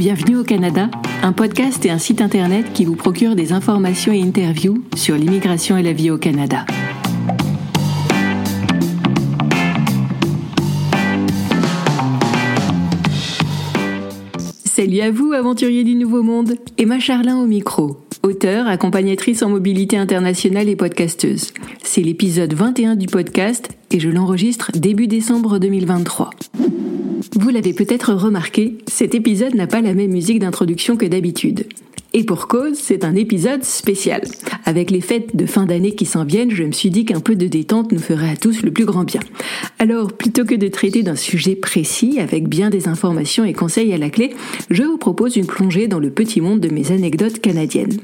Bienvenue au Canada, un podcast et un site internet qui vous procure des informations et interviews sur l'immigration et la vie au Canada. Salut à vous, aventuriers du Nouveau Monde. Emma Charlin au micro, auteure, accompagnatrice en mobilité internationale et podcasteuse. C'est l'épisode 21 du podcast et je l'enregistre début décembre 2023. Vous l'avez peut-être remarqué, cet épisode n'a pas la même musique d'introduction que d'habitude. Et pour cause, c'est un épisode spécial. Avec les fêtes de fin d'année qui s'en viennent, je me suis dit qu'un peu de détente nous ferait à tous le plus grand bien. Alors, plutôt que de traiter d'un sujet précis, avec bien des informations et conseils à la clé, je vous propose une plongée dans le petit monde de mes anecdotes canadiennes.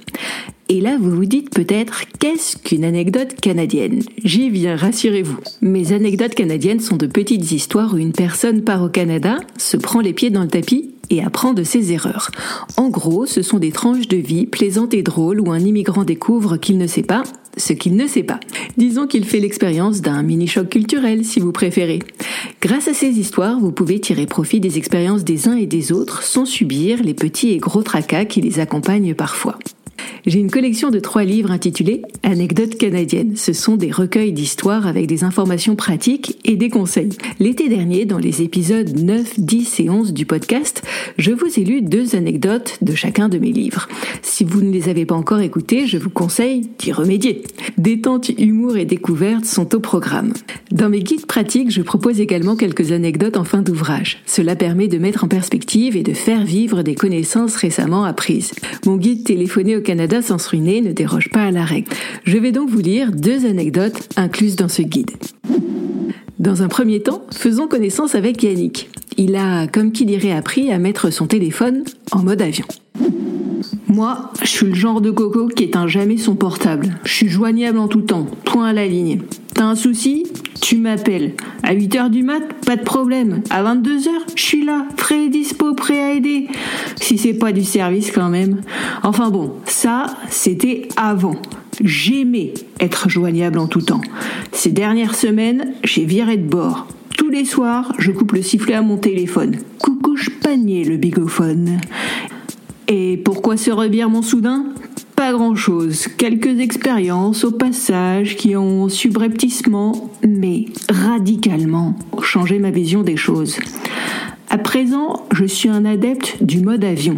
Et là, vous vous dites peut-être, qu'est-ce qu'une anecdote canadienne? J'y viens, rassurez-vous. Mes anecdotes canadiennes sont de petites histoires où une personne part au Canada, se prend les pieds dans le tapis et apprend de ses erreurs. En gros, ce sont des tranches de vie plaisantes et drôles où un immigrant découvre qu'il ne sait pas ce qu'il ne sait pas. Disons qu'il fait l'expérience d'un mini-choc culturel, si vous préférez. Grâce à ces histoires, vous pouvez tirer profit des expériences des uns et des autres sans subir les petits et gros tracas qui les accompagnent parfois. J'ai une collection de trois livres intitulés Anecdotes canadiennes. Ce sont des recueils d'histoires avec des informations pratiques et des conseils. L'été dernier, dans les épisodes 9, 10 et 11 du podcast, je vous ai lu deux anecdotes de chacun de mes livres. Si vous ne les avez pas encore écoutés, je vous conseille d'y remédier. Détente, humour et découvertes sont au programme. Dans mes guides pratiques, je propose également quelques anecdotes en fin d'ouvrage. Cela permet de mettre en perspective et de faire vivre des connaissances récemment apprises. Mon guide téléphoné au Canada sans se ruiner ne déroge pas à la règle. Je vais donc vous lire deux anecdotes incluses dans ce guide. Dans un premier temps, faisons connaissance avec Yannick. Il a, comme qui dirait, appris à mettre son téléphone en mode avion. Moi, je suis le genre de coco qui éteint jamais son portable. Je suis joignable en tout temps, point à la ligne. T'as un souci? Tu m'appelles. À 8h du mat, pas de problème. À 22h, je suis là, prêt et dispo, prêt à aider. Si c'est pas du service quand même. Enfin bon, ça, c'était avant. J'aimais être joignable en tout temps. Ces dernières semaines, j'ai viré de bord. Tous les soirs, je coupe le sifflet à mon téléphone. Coucouche panier le bigophone. Et pourquoi se revire mon soudain? Pas grand-chose. Quelques expériences au passage qui ont subrepticement, mais radicalement, changé ma vision des choses. À présent, je suis un adepte du mode avion.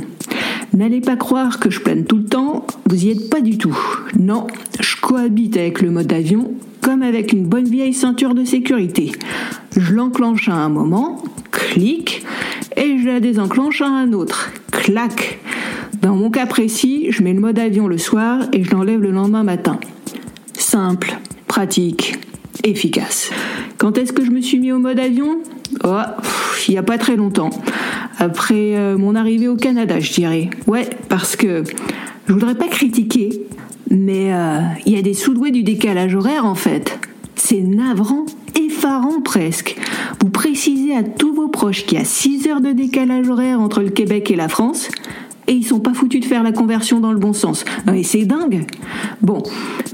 N'allez pas croire que je plane tout le temps, vous y êtes pas du tout. Non, je cohabite avec le mode avion comme avec une bonne vieille ceinture de sécurité. Je l'enclenche à un moment, clic, et je la désenclenche à un autre, clac. Dans mon cas précis, je mets le mode avion le soir et je l'enlève le lendemain matin. Simple, pratique, efficace. Quand est-ce que je me suis mis au mode avion? Oh, il n'y a pas très longtemps. Après euh, mon arrivée au Canada, je dirais. Ouais, parce que je voudrais pas critiquer, mais euh, il y a des sous-doués du décalage horaire en fait. C'est navrant, effarant presque. Vous précisez à tous vos proches qu'il y a 6 heures de décalage horaire entre le Québec et la France, et ils sont pas foutus de faire la conversion dans le bon sens. Et c'est dingue. Bon,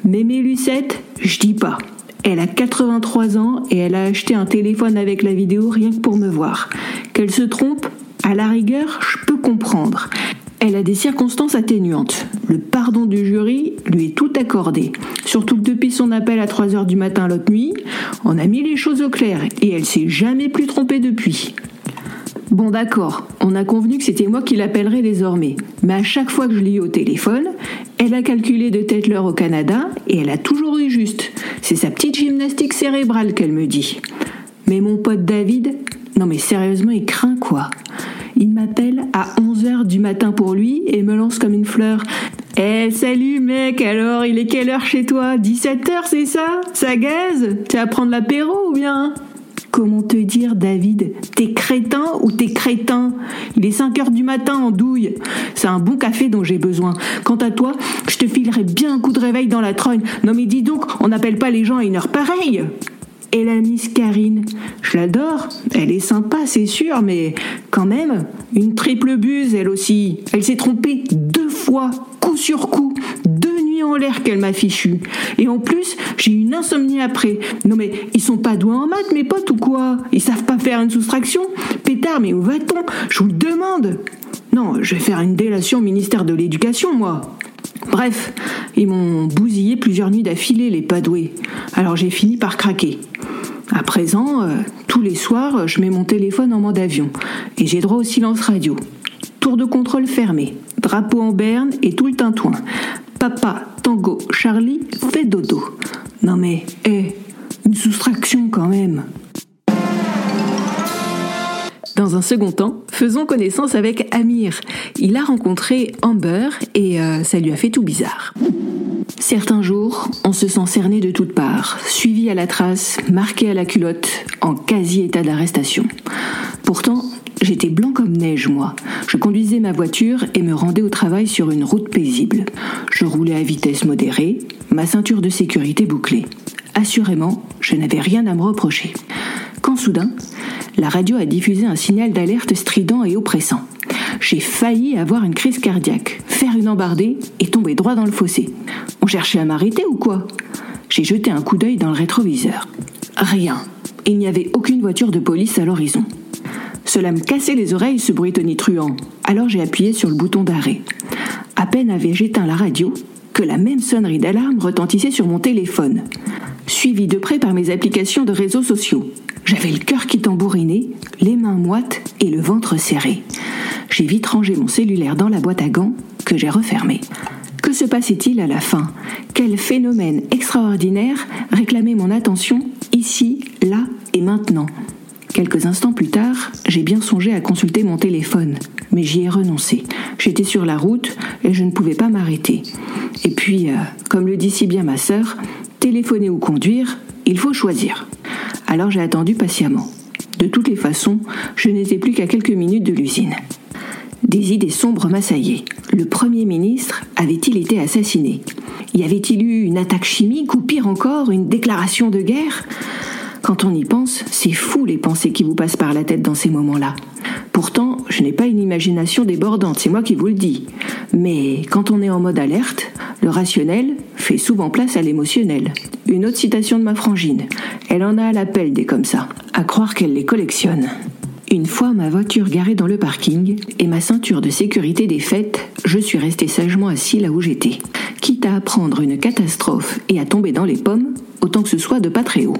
mes Lucette, je dis pas. Elle a 83 ans et elle a acheté un téléphone avec la vidéo rien que pour me voir. Qu'elle se trompe, à la rigueur, je peux comprendre. Elle a des circonstances atténuantes. Le pardon du jury lui est tout accordé. Surtout que depuis son appel à 3 heures du matin l'autre nuit, on a mis les choses au clair et elle s'est jamais plus trompée depuis. Bon d'accord, on a convenu que c'était moi qui l'appellerais désormais. Mais à chaque fois que je l'ai eu au téléphone, elle a calculé de tête l'heure au Canada et elle a toujours eu juste. C'est sa petite gymnastique cérébrale qu'elle me dit. Mais mon pote David, non mais sérieusement, il craint quoi? Il m'appelle à 11h du matin pour lui et me lance comme une fleur. Eh salut mec, alors il est quelle heure chez toi? 17h c'est ça? Ça gaze? Tu vas prendre l'apéro ou bien? Comment te dire, David? T'es crétin ou t'es crétin? Il est 5 heures du matin en douille. C'est un bon café dont j'ai besoin. Quant à toi, je te filerai bien un coup de réveil dans la trogne. Non mais dis donc, on n'appelle pas les gens à une heure pareille et la Miss Karine. Je l'adore, elle est sympa, c'est sûr, mais quand même, une triple buse, elle aussi. Elle s'est trompée deux fois, coup sur coup, en l'air qu'elle m'a fichu. Et en plus, j'ai une insomnie après. Non mais, ils sont pas doués en maths, mes potes, ou quoi? Ils savent pas faire une soustraction? Pétard, mais où va-t-on? Je vous le demande Non, je vais faire une délation au ministère de l'Éducation, moi. Bref, ils m'ont bousillé plusieurs nuits d'affilée, les padoués. Alors j'ai fini par craquer. À présent, euh, tous les soirs, je mets mon téléphone en mode avion et j'ai droit au silence radio. Tour de contrôle fermé, drapeau en berne et tout le tintouin. Papa, Tango, Charlie, fait dodo. Non mais, hé, une soustraction quand même. Dans un second temps, faisons connaissance avec Amir. Il a rencontré Amber et euh, ça lui a fait tout bizarre. Certains jours, on se sent cerné de toutes parts, suivi à la trace, marqué à la culotte, en quasi état d'arrestation. Pourtant, j'étais blanc comme neige, moi. Je conduisais ma voiture et me rendais au travail sur une route paisible. Je roulais à vitesse modérée, ma ceinture de sécurité bouclée. Assurément, je n'avais rien à me reprocher. Quand soudain, la radio a diffusé un signal d'alerte strident et oppressant. J'ai failli avoir une crise cardiaque, faire une embardée et tomber droit dans le fossé. On cherchait à m'arrêter ou quoi? J'ai jeté un coup d'œil dans le rétroviseur. Rien. Il n'y avait aucune voiture de police à l'horizon. Cela me cassait les oreilles, ce bruit tonitruant. Alors j'ai appuyé sur le bouton d'arrêt. À peine avais-je éteint la radio que la même sonnerie d'alarme retentissait sur mon téléphone, suivie de près par mes applications de réseaux sociaux. J'avais le cœur qui tambourinait, les mains moites et le ventre serré. J'ai vite rangé mon cellulaire dans la boîte à gants que j'ai refermée. Que se passait-il à la fin? Quel phénomène extraordinaire réclamait mon attention ici, là et maintenant? Quelques instants plus tard, j'ai bien songé à consulter mon téléphone, mais j'y ai renoncé. J'étais sur la route et je ne pouvais pas m'arrêter. Et puis, euh, comme le dit si bien ma sœur, téléphoner ou conduire, il faut choisir. Alors j'ai attendu patiemment. De toutes les façons, je n'étais plus qu'à quelques minutes de l'usine. Des idées sombres m'assaillaient. Le Premier ministre avait-il été assassiné? Y avait-il eu une attaque chimique ou pire encore, une déclaration de guerre? Quand on y pense, c'est fou les pensées qui vous passent par la tête dans ces moments-là. Pourtant, je n'ai pas une imagination débordante, c'est moi qui vous le dis. Mais quand on est en mode alerte, le rationnel fait souvent place à l'émotionnel. Une autre citation de ma frangine. Elle en a à l'appel des comme ça. À croire qu'elle les collectionne. Une fois ma voiture garée dans le parking et ma ceinture de sécurité défaite, je suis resté sagement assis là où j'étais. Quitte à apprendre une catastrophe et à tomber dans les pommes, autant que ce soit de pas très haut.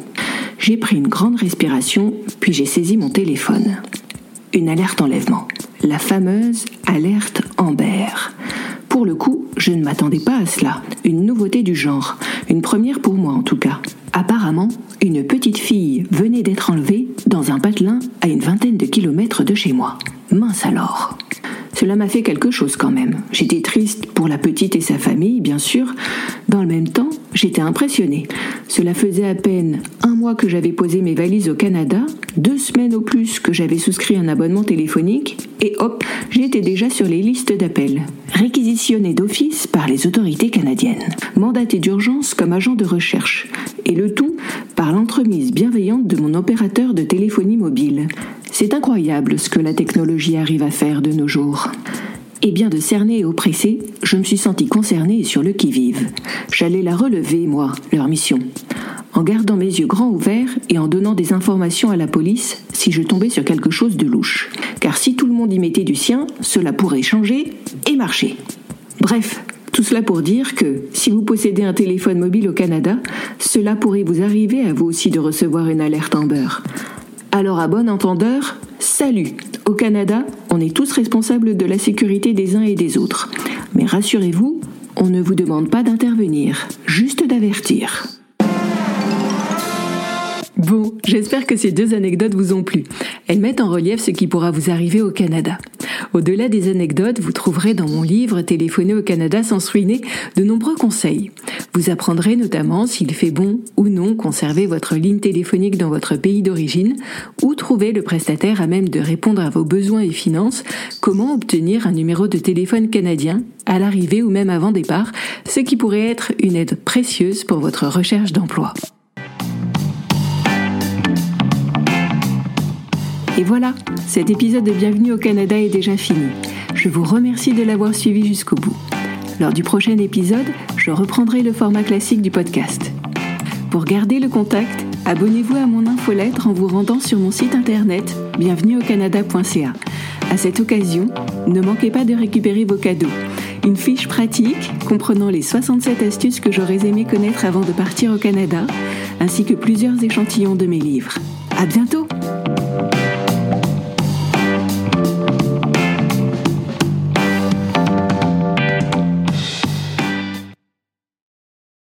J'ai pris une grande respiration, puis j'ai saisi mon téléphone une alerte enlèvement. La fameuse alerte Amber. Pour le coup, je ne m'attendais pas à cela. Une nouveauté du genre. Une première pour moi en tout cas. Apparemment, une petite fille venait d'être enlevée dans un patelin à une vingtaine de kilomètres de chez moi. Mince alors. Cela m'a fait quelque chose quand même. J'étais triste pour la petite et sa famille, bien sûr. Dans le même temps, j'étais impressionnée. Cela faisait à peine un mois que j'avais posé mes valises au Canada, deux semaines au plus que j'avais souscrit un abonnement téléphonique, et hop, j'étais déjà sur les listes d'appels. Réquisitionné d'office par les autorités canadiennes. Mandaté d'urgence comme agent de recherche. Et le tout par l'entremise bienveillante de mon opérateur de téléphonie mobile. C'est incroyable ce que la technologie arrive à faire de nos jours. Et bien de cerner et oppresser, je me suis senti concerné et sur le qui-vive. J'allais la relever, moi, leur mission. En gardant mes yeux grands ouverts et en donnant des informations à la police si je tombais sur quelque chose de louche. Car si tout le monde y mettait du sien, cela pourrait changer et marcher. Bref, tout cela pour dire que si vous possédez un téléphone mobile au Canada, cela pourrait vous arriver à vous aussi de recevoir une alerte en beurre. Alors à bon entendeur, salut Au Canada, on est tous responsables de la sécurité des uns et des autres. Mais rassurez-vous, on ne vous demande pas d'intervenir, juste d'avertir. Bon, j'espère que ces deux anecdotes vous ont plu. Elles mettent en relief ce qui pourra vous arriver au Canada. Au-delà des anecdotes, vous trouverez dans mon livre Téléphoner au Canada sans ruiner de nombreux conseils. Vous apprendrez notamment s'il fait bon ou non conserver votre ligne téléphonique dans votre pays d'origine, où trouver le prestataire à même de répondre à vos besoins et finances, comment obtenir un numéro de téléphone canadien à l'arrivée ou même avant départ, ce qui pourrait être une aide précieuse pour votre recherche d'emploi. Et voilà, cet épisode de Bienvenue au Canada est déjà fini. Je vous remercie de l'avoir suivi jusqu'au bout. Lors du prochain épisode, je reprendrai le format classique du podcast. Pour garder le contact, abonnez-vous à mon infolettre en vous rendant sur mon site internet bienvenueaucanada.ca À cette occasion, ne manquez pas de récupérer vos cadeaux. Une fiche pratique comprenant les 67 astuces que j'aurais aimé connaître avant de partir au Canada, ainsi que plusieurs échantillons de mes livres. À bientôt!